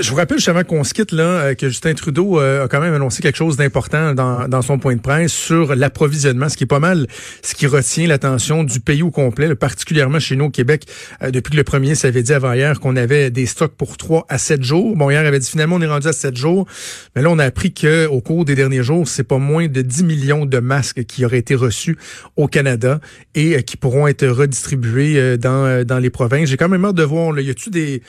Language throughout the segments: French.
Je vous rappelle justement qu'on se quitte là, euh, que Justin Trudeau euh, a quand même annoncé quelque chose d'important dans, dans, son point de presse sur l'approvisionnement, ce qui est pas mal ce qui retient l'attention du pays au complet, particulièrement chez nous au Québec. Euh, depuis que le premier s'avait dit avant-hier qu'on avait des stocks pour 3 à 7 jours. Bon, hier, il avait dit finalement on est rendu à 7 jours. Mais là, on a appris qu'au cours des derniers jours, c'est pas moins de 10 millions de masques qui auraient été reçus au Canada et qui pourront être redistribués dans, dans les provinces. J'ai quand même hâte de voir, là, y a-tu des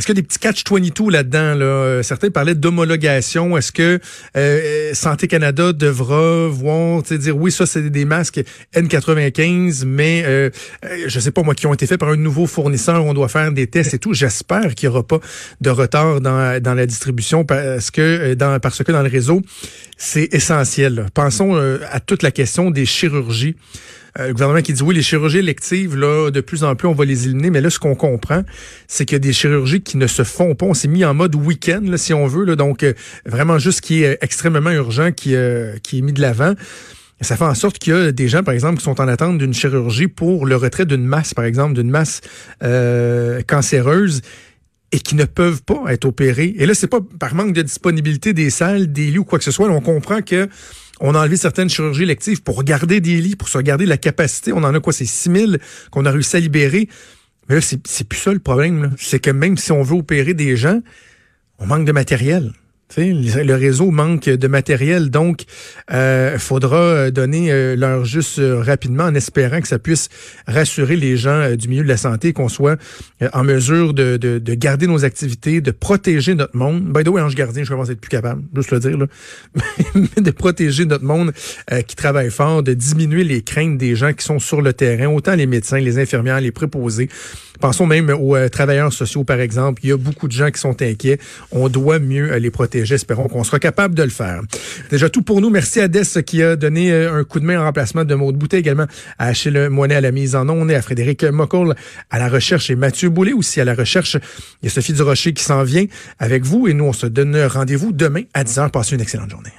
est-ce qu'il y a des petits catch-22 là-dedans? Là? Euh, certains parlaient d'homologation. Est-ce que euh, Santé Canada devra voir, dire oui, ça c'est des masques N95, mais euh, euh, je sais pas moi, qui ont été faits par un nouveau fournisseur, on doit faire des tests et tout. J'espère qu'il n'y aura pas de retard dans, dans la distribution parce que dans parce que dans le réseau, c'est essentiel. Pensons à toute la question des chirurgies. Le gouvernement qui dit oui, les chirurgies électives, là, de plus en plus, on va les éliminer. Mais là, ce qu'on comprend, c'est qu'il y a des chirurgies qui ne se font pas. On s'est mis en mode week-end, si on veut. Donc, euh, vraiment juste ce qui est extrêmement urgent, qui, euh, qui est mis de l'avant. Ça fait en sorte qu'il y a des gens, par exemple, qui sont en attente d'une chirurgie pour le retrait d'une masse, par exemple, d'une masse cancéreuse et qui ne peuvent pas être opérés. Et là, c'est pas par manque de disponibilité des salles, des lits ou quoi que ce soit. on comprend que on a enlevé certaines chirurgies électives pour garder des lits, pour se garder la capacité. On en a quoi? C'est 6 000 qu'on a réussi à libérer. C'est plus ça le problème. C'est que même si on veut opérer des gens, on manque de matériel le réseau manque de matériel, donc il euh, faudra euh, donner euh, leur juste euh, rapidement en espérant que ça puisse rassurer les gens du milieu de la santé, qu'on soit en mesure de, de, de, garder nos activités, de protéger notre monde. By the way, Ange Gardien, je commence à être plus capable, juste le dire, là. de protéger notre monde qui travaille fort, de diminuer les craintes des gens qui sont sur le terrain, autant les médecins, les infirmières, les préposés. Pensons même aux travailleurs sociaux, par exemple. Il y a beaucoup de gens qui sont inquiets. On doit mieux les protéger J'espère qu'on sera capable de le faire. Déjà tout pour nous. Merci à Des qui a donné euh, un coup de main en remplacement de Maud Boutet, également à Achille Moinet à la mise en onde et à Frédéric Mocoll à la recherche et Mathieu Boulay aussi à la recherche. Il y a Sophie Durocher qui s'en vient avec vous et nous on se donne rendez-vous demain à 10h. Passez une excellente journée.